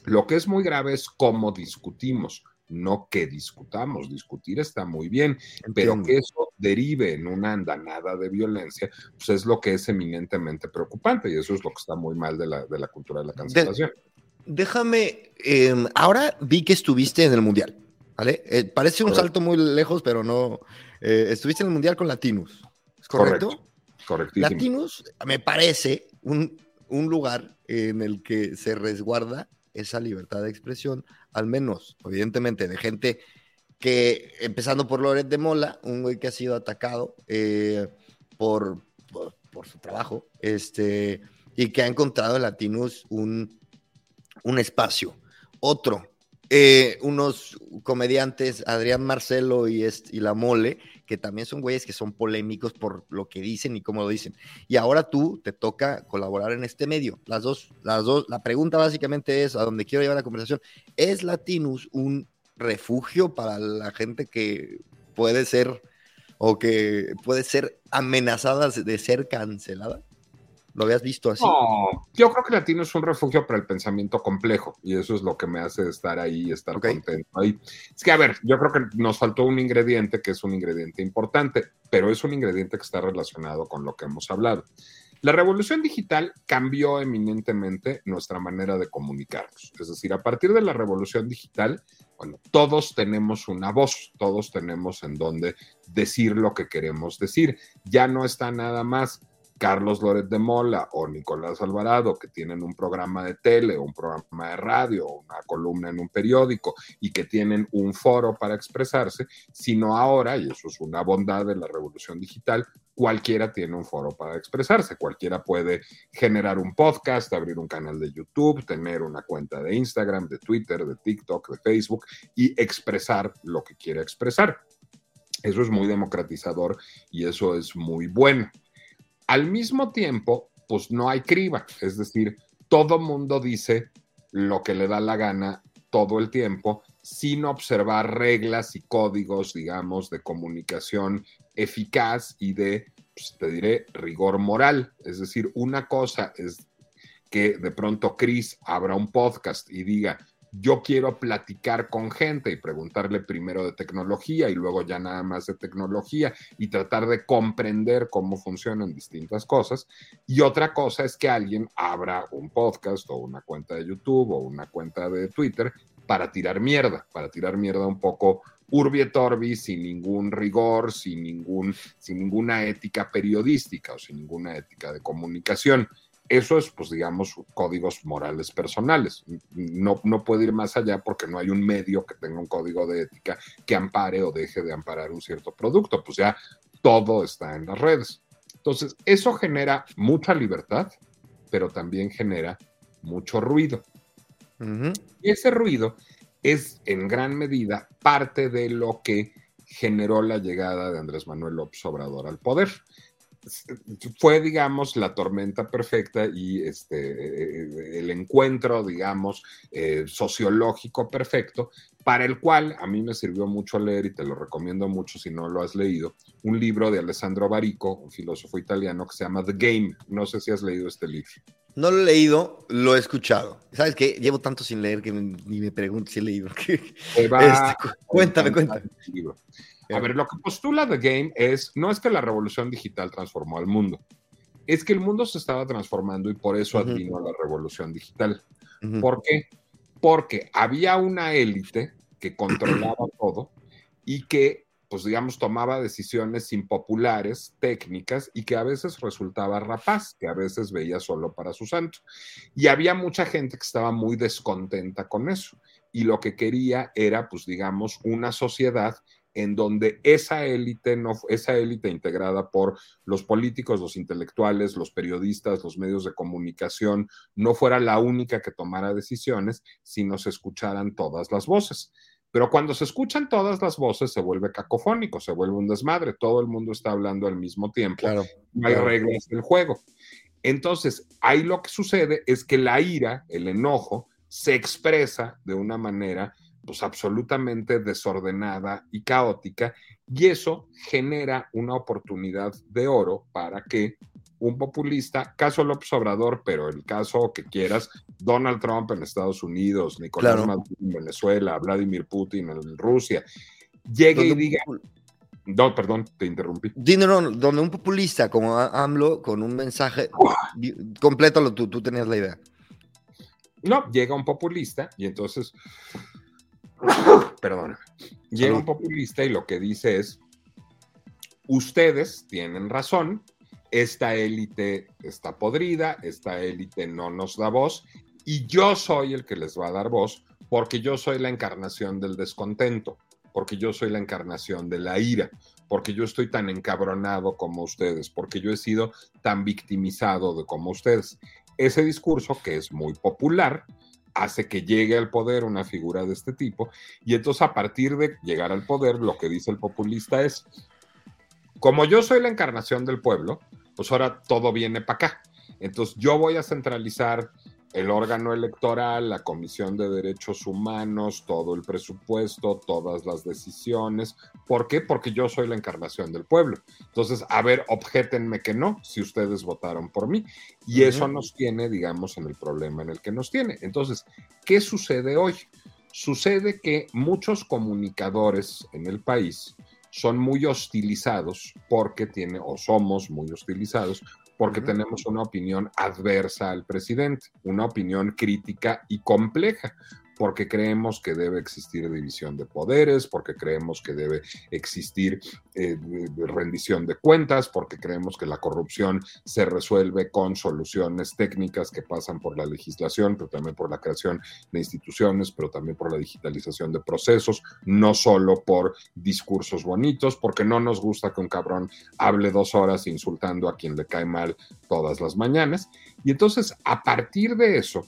lo que es muy grave es cómo discutimos, no que discutamos. Discutir está muy bien, pero que eso derive en una andanada de violencia, pues es lo que es eminentemente preocupante y eso es lo que está muy mal de la, de la cultura de la cancelación. déjame, em, ahora vi que estuviste en el Mundial, ¿vale? Eh, parece un salto muy lejos, pero no, eh, estuviste en el Mundial con Latinos, ¿es correcto? Correcto. Latinos me parece un, lugar en el que se resguarda esa libertad de expresión, al menos, evidentemente, de gente que, empezando por Loret de Mola, un güey que ha sido atacado eh, por, por, su trabajo, este, y que ha encontrado en Latinos un, un espacio. Otro, eh, unos comediantes, Adrián Marcelo y, La Mole, que también son güeyes que son polémicos por lo que dicen y cómo lo dicen. Y ahora tú te toca colaborar en este medio. Las dos, las dos, la pregunta básicamente es, a donde quiero llevar la conversación, ¿es Latinus un refugio para la gente que puede ser o que puede ser amenazada de ser cancelada? ¿Lo habías visto así? No, yo creo que Latino es un refugio para el pensamiento complejo y eso es lo que me hace estar ahí y estar contento ahí. Es que, a ver, yo creo que nos faltó un ingrediente que es un ingrediente importante, pero es un ingrediente que está relacionado con lo que hemos hablado. La revolución digital cambió eminentemente nuestra manera de comunicarnos. Es decir, a partir de la revolución digital, bueno, todos tenemos una voz, todos tenemos en donde decir lo que queremos decir. Ya no está nada más Carlos Loret de Mola o Nicolás Alvarado, que tienen un programa de tele, un programa de radio, una columna en un periódico y que tienen un foro para expresarse, sino ahora, y eso es una bondad de la revolución digital, cualquiera tiene un foro para expresarse, cualquiera puede generar un podcast, abrir un canal de YouTube, tener una cuenta de Instagram, de Twitter, de TikTok, de Facebook y expresar lo que quiere expresar. Eso es muy democratizador y eso es muy bueno. Al mismo tiempo, pues no hay criba, es decir, todo mundo dice lo que le da la gana todo el tiempo sin observar reglas y códigos, digamos, de comunicación eficaz y de, pues, te diré, rigor moral. Es decir, una cosa es que de pronto Chris abra un podcast y diga, yo quiero platicar con gente y preguntarle primero de tecnología y luego ya nada más de tecnología y tratar de comprender cómo funcionan distintas cosas. Y otra cosa es que alguien abra un podcast o una cuenta de YouTube o una cuenta de Twitter para tirar mierda, para tirar mierda un poco urbi et orbi, sin ningún rigor, sin, ningún, sin ninguna ética periodística o sin ninguna ética de comunicación. Eso es, pues, digamos, códigos morales personales. No, no puede ir más allá porque no hay un medio que tenga un código de ética que ampare o deje de amparar un cierto producto. Pues ya todo está en las redes. Entonces, eso genera mucha libertad, pero también genera mucho ruido. Y ese ruido es en gran medida parte de lo que generó la llegada de Andrés Manuel López Obrador al poder fue, digamos, la tormenta perfecta y este, el encuentro, digamos, eh, sociológico perfecto, para el cual a mí me sirvió mucho leer, y te lo recomiendo mucho si no lo has leído, un libro de Alessandro Barico, un filósofo italiano, que se llama The Game. No sé si has leído este libro. No lo he leído, lo he escuchado. ¿Sabes qué? Llevo tanto sin leer que ni me pregunto si he leído. Este, cuéntame, cuéntame. A ver, lo que postula The Game es, no es que la revolución digital transformó al mundo, es que el mundo se estaba transformando y por eso advino la revolución digital. ¿Por qué? Porque había una élite que controlaba todo y que, pues digamos, tomaba decisiones impopulares, técnicas, y que a veces resultaba rapaz, que a veces veía solo para su santo. Y había mucha gente que estaba muy descontenta con eso. Y lo que quería era, pues digamos, una sociedad en donde esa élite no esa élite integrada por los políticos, los intelectuales, los periodistas, los medios de comunicación no fuera la única que tomara decisiones, sino se escucharan todas las voces. Pero cuando se escuchan todas las voces se vuelve cacofónico, se vuelve un desmadre, todo el mundo está hablando al mismo tiempo, no hay reglas del juego. Entonces, ahí lo que sucede es que la ira, el enojo, se expresa de una manera pues absolutamente desordenada y caótica, y eso genera una oportunidad de oro para que un populista, caso López Obrador, pero el caso que quieras, Donald Trump en Estados Unidos, Nicolás Maduro en Venezuela, Vladimir Putin en Rusia, llegue y diga... No, perdón, te interrumpí. No, donde un populista como AMLO, con un mensaje completo, tú, tú tenías la idea. No, llega un populista y entonces Perdón. Llega un populista y lo que dice es, ustedes tienen razón, esta élite está podrida, esta élite no nos da voz y yo soy el que les va a dar voz porque yo soy la encarnación del descontento, porque yo soy la encarnación de la ira, porque yo estoy tan encabronado como ustedes, porque yo he sido tan victimizado de como ustedes. Ese discurso que es muy popular, hace que llegue al poder una figura de este tipo. Y entonces a partir de llegar al poder, lo que dice el populista es, como yo soy la encarnación del pueblo, pues ahora todo viene para acá. Entonces yo voy a centralizar el órgano electoral, la Comisión de Derechos Humanos, todo el presupuesto, todas las decisiones. ¿Por qué? Porque yo soy la encarnación del pueblo. Entonces, a ver, objétenme que no, si ustedes votaron por mí. Y eso nos tiene, digamos, en el problema en el que nos tiene. Entonces, ¿qué sucede hoy? Sucede que muchos comunicadores en el país son muy hostilizados porque tiene, o somos muy hostilizados porque tenemos una opinión adversa al presidente, una opinión crítica y compleja, porque creemos que debe existir división de poderes, porque creemos que debe existir eh, rendición de cuentas, porque creemos que la corrupción se resuelve con soluciones técnicas que pasan por la legislación, pero también por la creación de instituciones, pero también por la digitalización de procesos, no solo por discursos bonitos, porque no nos gusta que un cabrón hable dos horas insultando a quien le cae mal todas las mañanas. Y entonces, a partir de eso,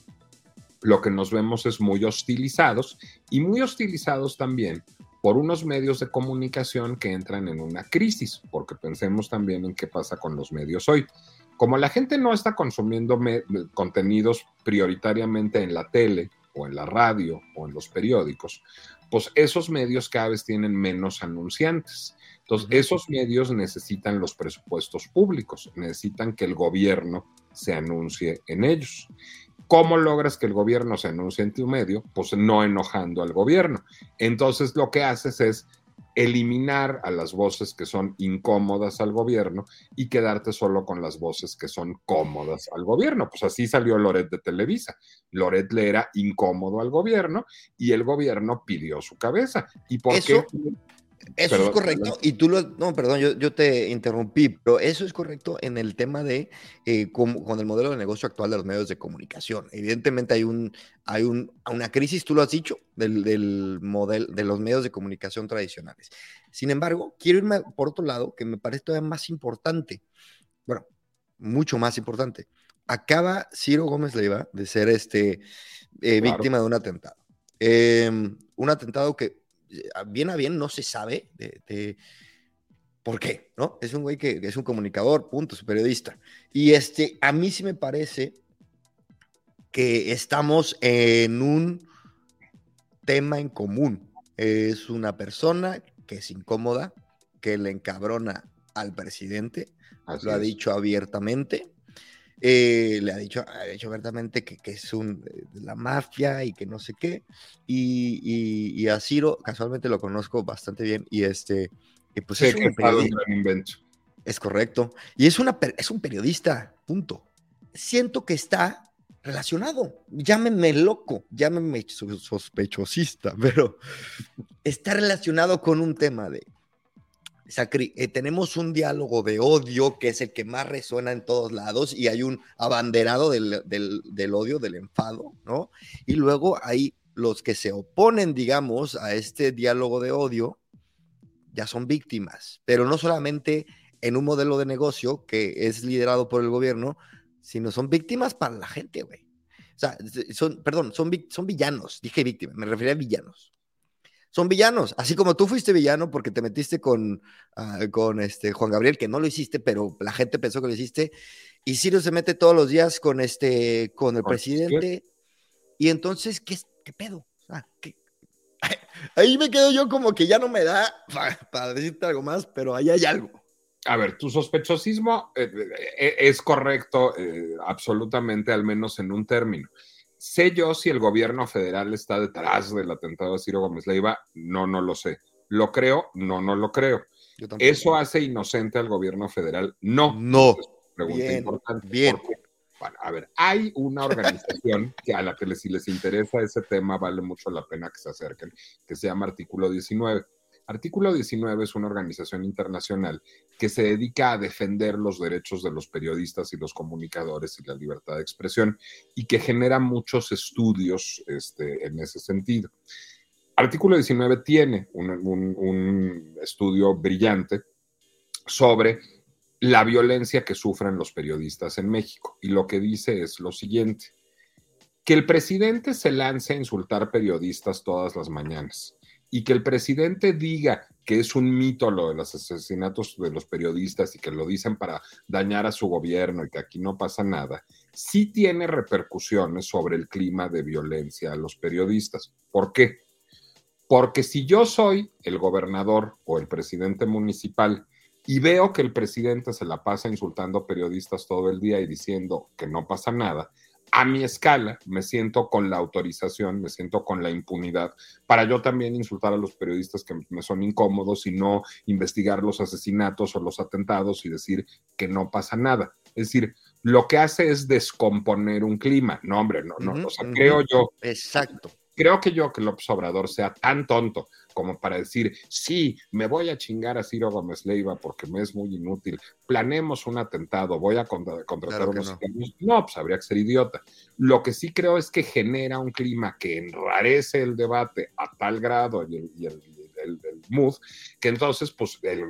lo que nos vemos es muy hostilizados y muy hostilizados también por unos medios de comunicación que entran en una crisis, porque pensemos también en qué pasa con los medios hoy. Como la gente no está consumiendo contenidos prioritariamente en la tele o en la radio o en los periódicos, pues esos medios cada vez tienen menos anunciantes. Entonces, esos medios necesitan los presupuestos públicos, necesitan que el gobierno se anuncie en ellos. ¿Cómo logras que el gobierno se anuncie en tu medio? Pues no enojando al gobierno. Entonces lo que haces es eliminar a las voces que son incómodas al gobierno y quedarte solo con las voces que son cómodas al gobierno. Pues así salió Loret de Televisa. Loret le era incómodo al gobierno y el gobierno pidió su cabeza. ¿Y por qué? Eso es correcto. Y tú lo. No, perdón, yo, te interrumpí, pero eso es correcto en el tema de eh, con el modelo de negocio actual de los medios de comunicación. Evidentemente hay, un, hay un, una crisis, tú lo has dicho, del, del modelo de los medios de comunicación tradicionales. Sin embargo, quiero irme por otro lado, que me parece todavía más importante. Bueno, mucho más importante. Acaba Ciro Gómez Leiva de ser este, eh, víctima de un atentado. Em, un atentado que bien a bien no se sabe de, por qué, ¿no? Es un güey que, es un comunicador, punto, es periodista. Y este, a mí sí me parece que estamos en un tema en común. Es una persona que es incómoda, que le encabrona al presidente, lo ha dicho abiertamente, eh, le ha dicho, ha dicho abiertamente que, que es un, de la mafia y que no sé qué. Y, y, a Ciro, casualmente lo conozco bastante bien y, este, Y pues Sí, es que un periodista. Es correcto. Y es, una, es un periodista, punto. Siento que está relacionado. Llámenme loco, llámenme so- sospechosista, pero está relacionado con un tema de... sacri- eh, tenemos un diálogo de odio que es el que más resuena en todos lados y hay un abanderado del, del- del odio, del enfado, ¿no? Y luego hay los que se oponen, digamos, a este diálogo de odio, ya son víctimas, pero no solamente en un modelo de negocio que es liderado por el gobierno, sino son víctimas para la gente, güey. O sea, son, perdón, son, son villanos, dije víctimas, me refería a villanos. Son villanos, así como tú fuiste villano porque te metiste con, ah, con este Juan Gabriel, que no lo hiciste, pero la gente pensó que lo hiciste, y Ciro se mete todos los días con, este, con el Con presidente, y entonces, ¿qué, qué pedo? Sea, ¿qué- Ahí me quedo yo como que ya no me da para, para decirte algo más, pero ahí hay algo. A ver, tu sospechosismo eh, eh, es correcto eh, absolutamente, al menos en un término. ¿Sé yo si el gobierno federal está detrás del atentado de Ciro Gómez Leiva? No, no lo sé. ¿Lo creo? No, no lo creo. ¿Eso hace inocente al gobierno federal? No. No. Pregunta Bien, importante. bien. Bueno, a ver, hay una organización que a la que les- si les interesa ese tema vale mucho la pena que se acerquen, que se llama Artículo 19. Artículo 19 es una organización internacional que se dedica a defender los derechos de los periodistas y los comunicadores y la libertad de expresión y que genera muchos estudios este, en ese sentido. Artículo 19 tiene un, un- un estudio brillante sobre la violencia que sufren los periodistas en México. Y lo que dice es lo siguiente, que el presidente se lance a insultar periodistas todas las mañanas y que el presidente diga que es un mito lo de los asesinatos de los periodistas y que lo dicen para dañar a su gobierno y que aquí no pasa nada, sí tiene repercusiones sobre el clima de violencia a los periodistas. ¿Por qué? Porque si yo soy el gobernador o el presidente municipal y veo que el presidente se la pasa insultando a periodistas todo el día y diciendo que no pasa nada, a mi escala me siento con la autorización, me siento con la impunidad para yo también insultar a los periodistas que me son incómodos y no investigar los asesinatos o los atentados y decir que no pasa nada. Es decir, lo que hace es descomponer un clima. No, hombre, no, no. Ujú, o sea, creo yo Exacto. creo que yo que López Obrador sea tan tonto como para decir, sí, me voy a chingar a Ciro Gómez Leiva porque me es muy inútil, planemos un atentado, voy a contra- contratar Claro unos no. sicarios". no. pues habría que ser idiota. Lo que sí creo es que genera un clima que enrarece el debate a tal grado y el, y el- el- el mood, que entonces, pues, el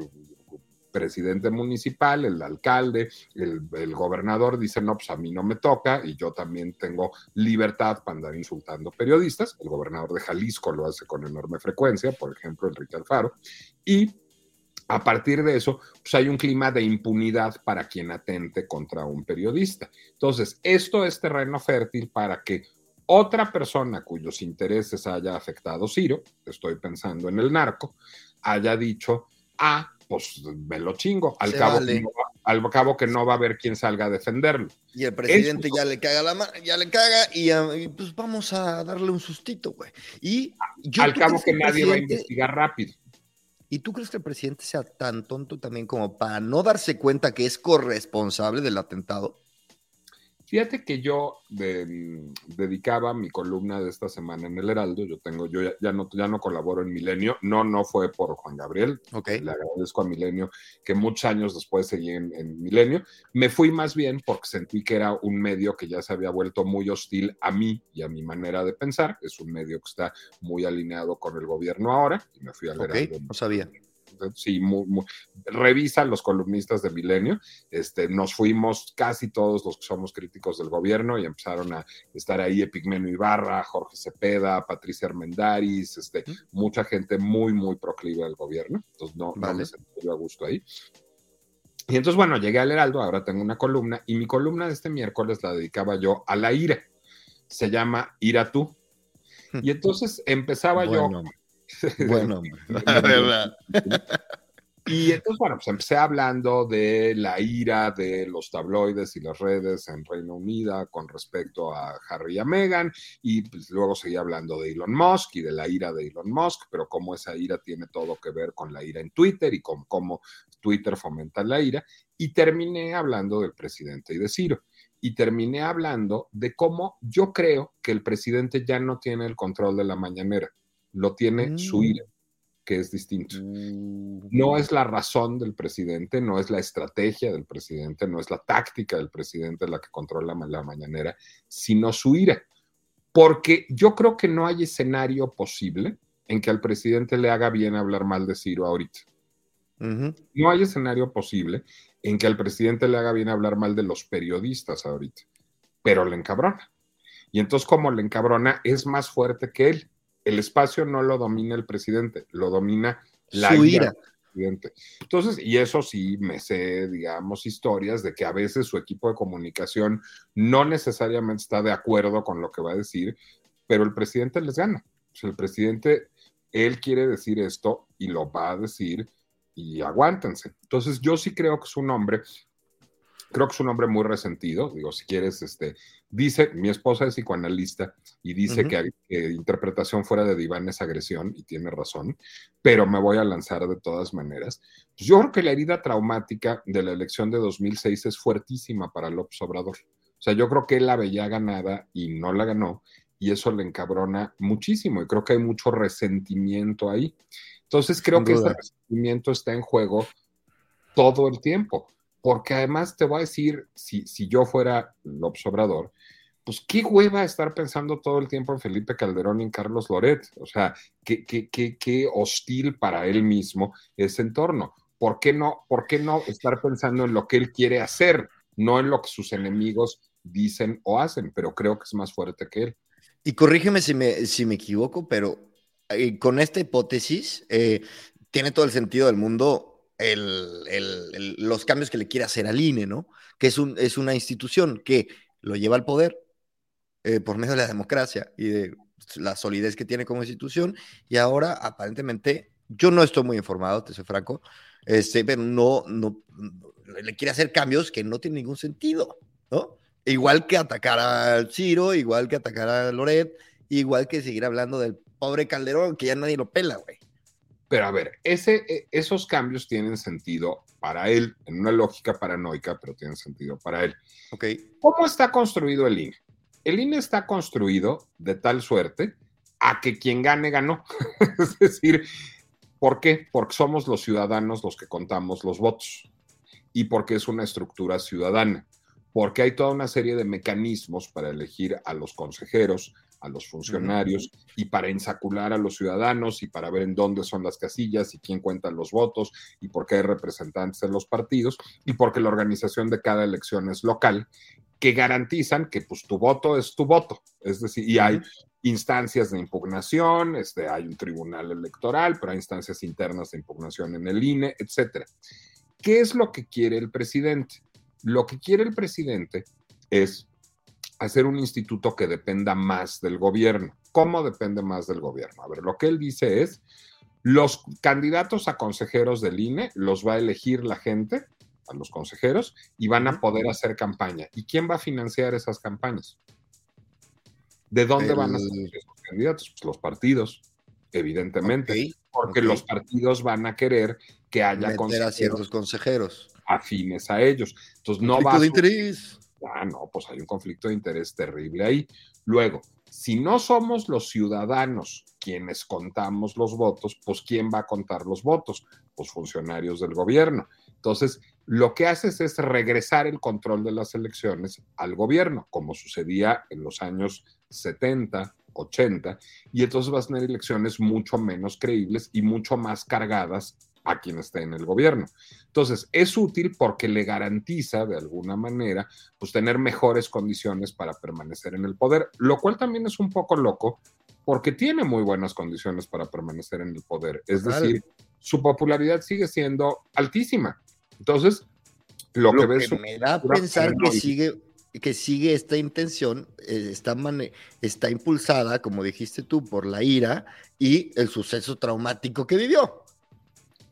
presidente municipal, el alcalde, el, gobernador dice, no, pues a mí no me toca y yo también tengo libertad para andar insultando periodistas. El gobernador de Jalisco lo hace con enorme frecuencia, por ejemplo, Enrique Alfaro. Y a partir de eso, pues hay un clima de impunidad para quien atente contra un periodista. Entonces, esto es terreno fértil para que otra persona cuyos intereses haya afectado Ciro, estoy pensando en el narco, haya dicho, ah, pues me lo chingo, al, cabo, vale. que no va, al cabo que no va a haber quien salga a defenderlo. Y el presidente ya le caga la mano, ya le caga y, ah, y, pues vamos a darle un sustito, güey. Y yo, al ¿tú cabo que el nadie va a investigar rápido. ¿Y tú crees que el presidente sea tan tonto también como para no darse cuenta que es corresponsable del atentado? Fíjate que yo de- dedicaba mi columna de esta semana en el Heraldo. Yo tengo, yo ya, ya no, ya no colaboro en Milenio. No, no fue por Juan Gabriel. Ok. Le agradezco a Milenio que muchos años después seguí en, en Milenio. Me fui más bien porque sentí que era un medio que ya se había vuelto muy hostil a mí y a mi manera de pensar. Es un medio que está muy alineado con el gobierno ahora y me fui al Ok, Heraldo. no sabía. Sí, muy, muy- revisa los columnistas de Milenio. Este, nos fuimos casi todos los que somos críticos del gobierno y empezaron a estar ahí Epigmenio Ibarra, Jorge Cepeda, Patricia Armendáriz, este, mucha gente muy, muy proclive al gobierno. Entonces, no, no me sentí a gusto ahí. Y entonces, bueno, llegué al Heraldo, ahora tengo una columna, y mi columna de este miércoles la dedicaba yo a la ira. Se llama Ira tú. Y entonces empezaba yo Bueno. La verdad. Y entonces, bueno, pues empecé hablando de la ira de los tabloides y las redes en Reino Unido con respecto a Harry y a Meghan, y pues luego seguí hablando de Elon Musk y de la ira de Elon Musk, pero cómo esa ira tiene todo que ver con la ira en Twitter y con cómo Twitter fomenta la ira, y terminé hablando del presidente y de Ciro. Y terminé hablando de cómo yo creo que el presidente ya no tiene el control de la mañanera, lo tiene su Mm. ira que es distinto. Mm. No es la razón del presidente, no es la estrategia del presidente, no es la táctica del presidente la que controla la mañanera, sino su ira. Porque yo creo que no hay escenario posible en que al presidente le haga bien hablar mal de Ciro ahorita. No hay escenario posible en que al presidente le haga bien hablar mal de los periodistas ahorita, pero le encabrona. Y entonces como le encabrona, es más fuerte que él. El espacio no lo domina el presidente, lo domina la Su ira presidente. Entonces, y eso sí, me sé, digamos, historias de que a veces su equipo de comunicación no necesariamente está de acuerdo con lo que va a decir, pero el presidente les gana. El presidente, él quiere decir esto y lo va a decir y aguántense. Entonces, yo sí creo que es un hombre, creo que es un hombre muy resentido. Digo, si quieres, este, dice, mi esposa es psicoanalista y dice que, que interpretación fuera de diván es agresión y tiene razón, pero me voy a lanzar de todas maneras. Pues yo creo que la herida traumática de la elección de 2006 es fuertísima para López Obrador. O sea, yo creo que él la veía ganada y no la ganó y eso le encabrona muchísimo y creo que hay mucho resentimiento ahí. Entonces creo Sin que duda. este resentimiento está en juego todo el tiempo, porque además te voy a decir, si, si yo fuera López Obrador, pues qué hueva estar pensando todo el tiempo en Felipe Calderón y en Carlos Loret, o sea, qué, qué, qué, qué hostil para él mismo ese entorno. ¿Por qué, no, ¿Por qué no estar pensando en lo que él quiere hacer, no en lo que sus enemigos dicen o hacen? Pero creo que es más fuerte que él. Y corrígeme si me, si me equivoco, pero eh, con esta hipótesis eh, tiene todo el sentido del mundo el- los cambios que le quiere hacer al INE, ¿no? Que es, un, es una institución que lo lleva al poder eh, por medio de la democracia y de la solidez que tiene como institución. Y ahora, aparentemente, yo no estoy muy informado, te soy franco, este, pero no, no- le quiere hacer cambios que no tienen ningún sentido, ¿no? Igual que atacar a Ciro, igual que atacar a Loret, igual que seguir hablando del pobre Calderón, que ya nadie lo pela, güey. Pero a ver, ese, e- esos cambios tienen sentido para él, en una lógica paranoica, pero tienen sentido para él. Ok. ¿Cómo está construido el INE? El INE está construido de tal suerte a que quien gane, ganó. es decir, ¿por qué? Porque somos los ciudadanos los que contamos los votos y porque es una estructura ciudadana, porque hay toda una serie de mecanismos para elegir a los consejeros, a los funcionarios y para ensacular a los ciudadanos y para ver en dónde son las casillas y quién cuenta los votos y por qué hay representantes en los partidos y porque la organización de cada elección es local que garantizan que pues tu voto es tu voto, es decir, y hay instancias de impugnación, este, hay un tribunal electoral, pero hay instancias internas de impugnación en el INE, etcétera. ¿Qué es lo que quiere el presidente? Lo que quiere el presidente es hacer un instituto que dependa más del gobierno. ¿Cómo depende más del gobierno? A ver, lo que él dice es, los candidatos a consejeros del INE los va a elegir la gente, a los consejeros, y van a poder hacer campaña. ¿Y quién va a financiar esas campañas? ¿De dónde El- van a ser esos candidatos? Pues los partidos, evidentemente, porque los partidos van a querer que haya Meter a consejeros ciertos consejeros. afines a ellos. Entonces no va a de interés. Ah, no, pues hay un conflicto de interés terrible ahí. Luego, si no somos los ciudadanos quienes contamos los votos, pues ¿quién va a contar los votos? Pues funcionarios del gobierno. Entonces, lo que haces es regresar el control de las elecciones al gobierno, como sucedía en los años 70, 80, y entonces vas a tener elecciones mucho menos creíbles y mucho más cargadas a quien esté en el gobierno. Entonces, es útil porque le garantiza de alguna manera pues tener mejores condiciones para permanecer en el poder, lo cual también es un poco loco porque tiene muy buenas condiciones para permanecer en el poder. Es decir, su popularidad sigue siendo altísima. Entonces, lo, Lo que que, ves me da a pensar que sigue, que sigue esta intención, eh, está, está impulsada, como dijiste tú, por la ira y el suceso traumático que vivió.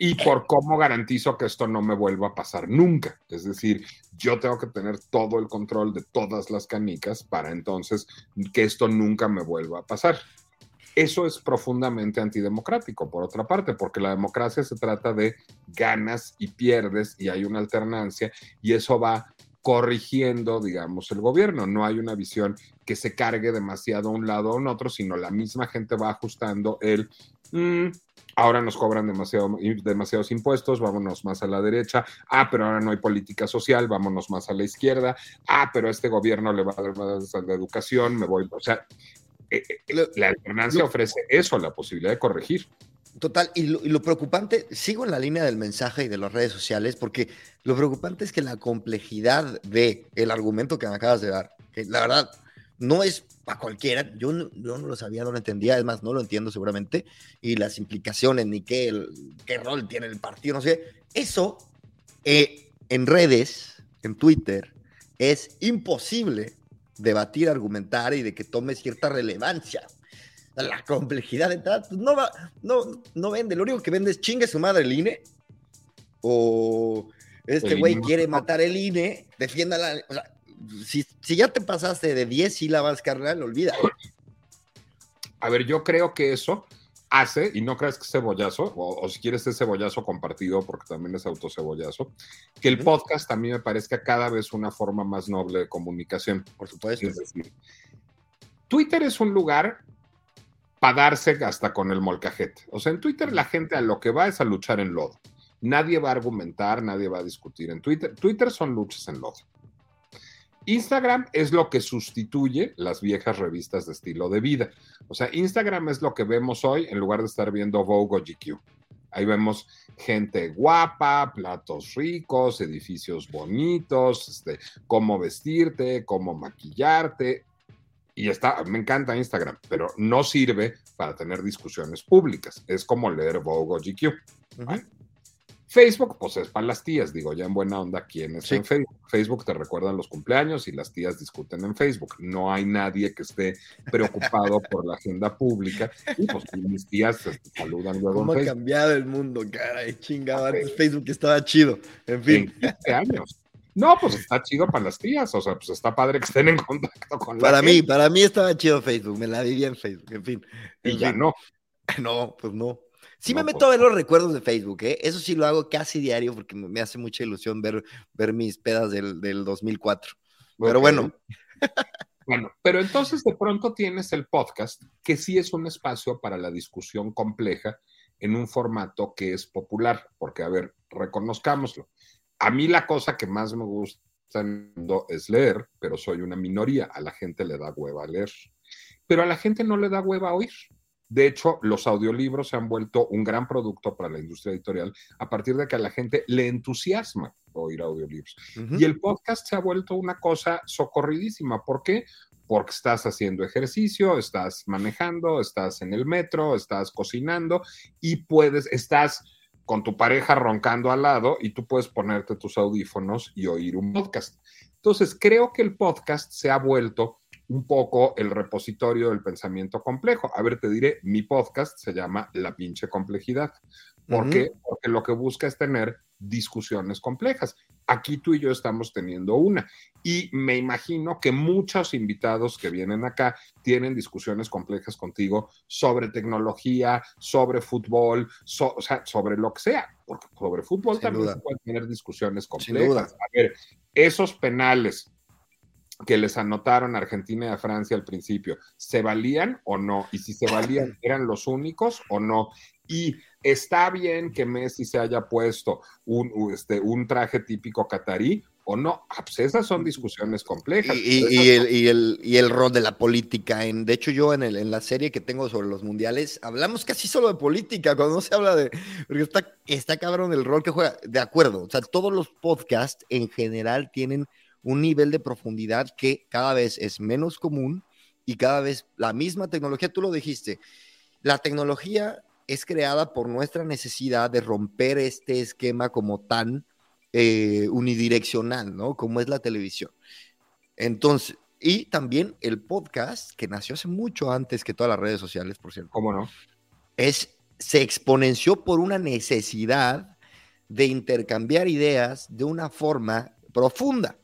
Y por cómo garantizo que esto no me vuelva a pasar nunca. Es decir, yo tengo que tener todo el control de todas las canicas para entonces que esto nunca me vuelva a pasar. Eso es profundamente antidemocrático, por otra parte, porque la democracia se trata de ganas y pierdes y hay una alternancia y eso va corrigiendo, digamos, el gobierno. No hay una visión que se cargue demasiado a un lado o a un otro, sino la misma gente va ajustando el, mm, ahora nos cobran demasiado, demasiados impuestos, vámonos más a la derecha, ah, pero ahora no hay política social, vámonos más a la izquierda, ah, pero a este gobierno le va a dar más a la educación, me voy, o sea, eh, eh, la alternancia ofrece eso, la posibilidad de corregir. Total, y lo, preocupante, sigo en la línea del mensaje y de las redes sociales, porque lo preocupante es que la complejidad de el argumento que me acabas de dar, que la verdad no es para cualquiera, yo no, yo no lo sabía, no lo entendía, además no lo entiendo seguramente, y las implicaciones, ni qué, qué rol tiene el partido, no sé, eso eh, en redes, en Twitter, es imposible debatir, argumentar y de que tome cierta relevancia la complejidad de tal, pues no va, no, no vende. Lo único que vende es chingue su madre el INE. O este güey quiere matar el INE, defiéndala. O sea, si, si, ya te pasaste de 10 sílabas, carnal, olvida. A ver, yo creo que eso hace, y no creas que es cebollazo, o, si quieres es cebollazo compartido, porque también es autocebollazo, que el podcast mí me parezca cada vez una forma más noble de comunicación. Por supuesto. Twitter es un lugar para darse hasta con el molcajete. O sea, en Twitter la gente a lo que va es a luchar en lodo. Nadie va a argumentar, nadie va a discutir en Twitter. Twitter son luchas en lodo. Instagram es lo que sustituye las viejas revistas de estilo de vida. O sea, Instagram es lo que vemos hoy en lugar de estar viendo Vogue o GQ. Ahí vemos gente guapa, platos ricos, edificios bonitos, este, cómo vestirte, cómo maquillarte y está, me encanta Instagram, pero no sirve para tener discusiones públicas. Es como leer Vogue o GQ. Facebook, pues es para las tías, digo, ya en buena onda, ¿quién es en Facebook? Facebook te recuerdan los cumpleaños y las tías discuten en Facebook. No hay nadie que esté preocupado por la agenda pública. Y pues mis tías se saludan luego. ¿Cómo ha cambiado el mundo, caray? Chingada, antes Facebook estaba chido. En fin. En años. No, pues está chido para las tías, o sea, pues está padre que estén en contacto con la Para mí, para mí estaba chido Facebook, me la vivía en Facebook, en fin. y ya no. No, pues no. Sí me meto pues a ver los recuerdos de Facebook, ¿eh? Eso sí lo hago casi diario porque me hace mucha ilusión ver, ver mis pedas del, del 2004. Pero bueno. Bueno, pero entonces de pronto tienes el podcast, que sí es un espacio para la discusión compleja en un formato que es popular, porque, a ver, reconozcámoslo, a mí la cosa que más me gusta es leer, pero soy una minoría. A la gente le da hueva leer. Pero a la gente no le da hueva oír. De hecho, los audiolibros se han vuelto un gran producto para la industria editorial a partir de que a la gente le entusiasma oír audiolibros. Y el podcast se ha vuelto una cosa socorridísima. ¿Por qué? Porque estás haciendo ejercicio, estás manejando, estás en el metro, estás cocinando y puedes, estás con tu pareja roncando al lado y tú puedes ponerte tus audífonos y oír un podcast. Entonces, creo que el podcast se ha vuelto un poco el repositorio del pensamiento complejo. A ver, te diré, mi podcast se llama La pinche complejidad. ¿Por qué? Porque lo que busca es tener discusiones complejas. Aquí tú y yo estamos teniendo una. Y me imagino que muchos invitados que vienen acá tienen discusiones complejas contigo sobre tecnología, sobre fútbol, o sea, sobre lo que sea. Porque sobre fútbol también se pueden tener discusiones complejas. A ver, esos penales que les anotaron a Argentina y a Francia al principio, ¿se valían o no? Y si se valían, ¿eran los únicos o no? Y está bien que Messi se haya puesto un, este, un traje típico catarí o no. Ah, pues esas son discusiones complejas. Y, el, rol de la política. En, de hecho, yo en, el, en la serie que tengo sobre los mundiales, hablamos casi solo de política, cuando no se habla de... Porque está, está cabrón el rol que juega. De acuerdo, o sea, todos los podcasts en general tienen un nivel de profundidad que cada vez es menos común y cada vez la misma tecnología, tú lo dijiste, la tecnología es creada por nuestra necesidad de romper este esquema como tan eh, unidireccional, ¿no? Como es la televisión. Entonces, y también el podcast, que nació hace mucho antes que todas las redes sociales, por cierto. ¿Cómo no? Es se exponenció por una necesidad de intercambiar ideas de una forma profunda,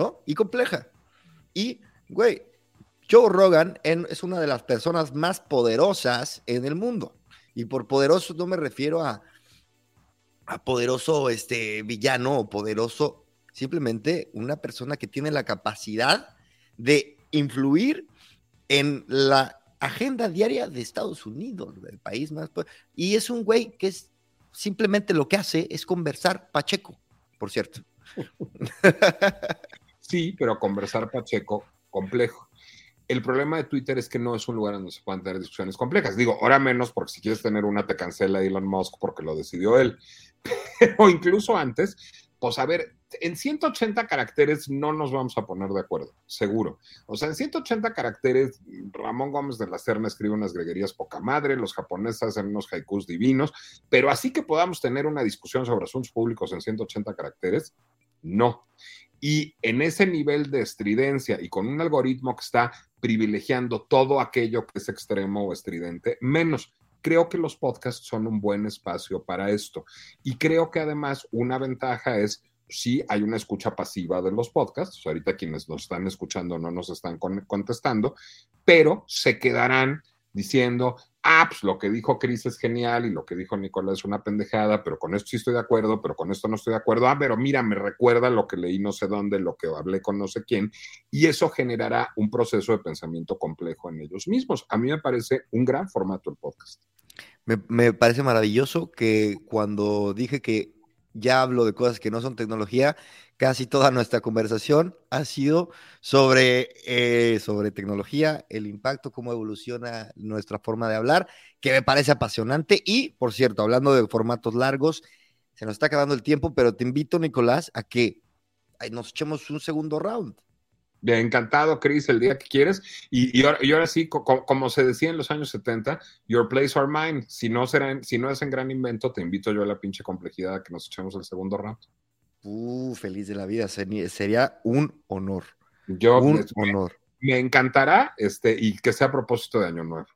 ¿no? Y compleja. Y, güey, Joe Rogan es una de las personas más poderosas en el mundo. Y por poderoso no me refiero a, a poderoso este, villano o poderoso, simplemente una persona que tiene la capacidad de influir en la agenda diaria de Estados Unidos, del país más. Y es un güey que es simplemente lo que hace es conversar Pacheco, por cierto. Sí, pero conversar Pacheco, complejo. El problema de Twitter es que no es un lugar donde se puedan tener discusiones complejas. Digo, ahora menos porque si quieres tener una te cancela Elon Musk porque lo decidió él. Pero incluso antes, pues a ver, en 180 caracteres no nos vamos a poner de acuerdo, seguro. O sea, en 180 caracteres, Ramón Gómez de la Serna escribe unas greguerías poca madre, los japoneses hacen unos haikus divinos, pero así que podamos tener una discusión sobre asuntos públicos en 180 caracteres, no. Y en ese nivel de estridencia y con un algoritmo que está privilegiando todo aquello que es extremo o estridente, menos creo que los podcasts son un buen espacio para esto. Y creo que además una ventaja es sí hay una escucha pasiva de los podcasts, ahorita quienes nos están escuchando no nos están contestando, pero se quedarán diciendo, ah, pues lo que dijo Chris es genial y lo que dijo Nicolás es una pendejada, pero con esto sí estoy de acuerdo, pero con esto no estoy de acuerdo. Ah, pero mira, me recuerda lo que leí no sé dónde, lo que hablé con no sé quién, y eso generará un proceso de pensamiento complejo en ellos mismos. A mí me parece un gran formato el podcast. Me, me parece maravilloso que cuando dije que ya hablo de cosas que no son tecnología, casi toda nuestra conversación ha sido sobre, eh, sobre tecnología, el impacto, cómo evoluciona nuestra forma de hablar, que me parece apasionante. Y, por cierto, hablando de formatos largos, se nos está acabando el tiempo, pero te invito, Nicolás, a que nos echemos un segundo round. Bien, encantado, Chris, el día que quieres. Y, ahora, sí, como se decía en los años 70, your place or mine. Si no, será, si no es en gran invento, te invito yo a la pinche complejidad que nos echemos el segundo round. Uh, feliz de la vida. Sería un honor. Yo, un honor. Me, encantará este, y que sea a propósito de Año Nuevo.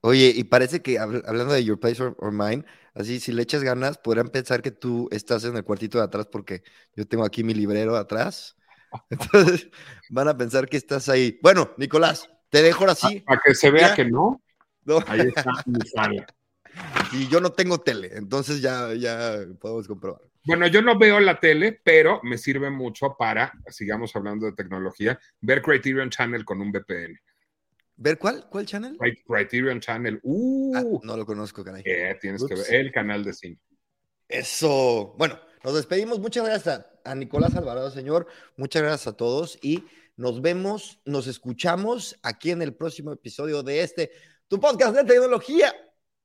Oye, y parece que hablando de Your Place or, Mine, así si le echas ganas, podrán pensar que tú estás en el cuartito de atrás porque yo tengo aquí mi librero atrás entonces van a pensar que estás ahí. Bueno, Nicolás, te dejo ahora sí. Para que se vea que no. Ahí está mi sala. Y yo no tengo tele, entonces ya, ya podemos comprobar. Bueno, yo no veo la tele, pero me sirve mucho para, sigamos hablando de tecnología, ver Criterion Channel con un VPN. ¿Ver cuál? ¿Cuál channel? Criterion Channel. Uh, ah, no lo conozco, caray. tienes que ver el canal de cine. Eso. Bueno, nos despedimos. Muchas gracias a, Nicolás Alvarado, señor. Muchas gracias a todos y nos vemos, nos escuchamos aquí en el próximo episodio de este, tu podcast de tecnología.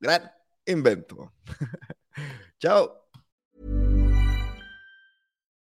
Gran invento. Chao.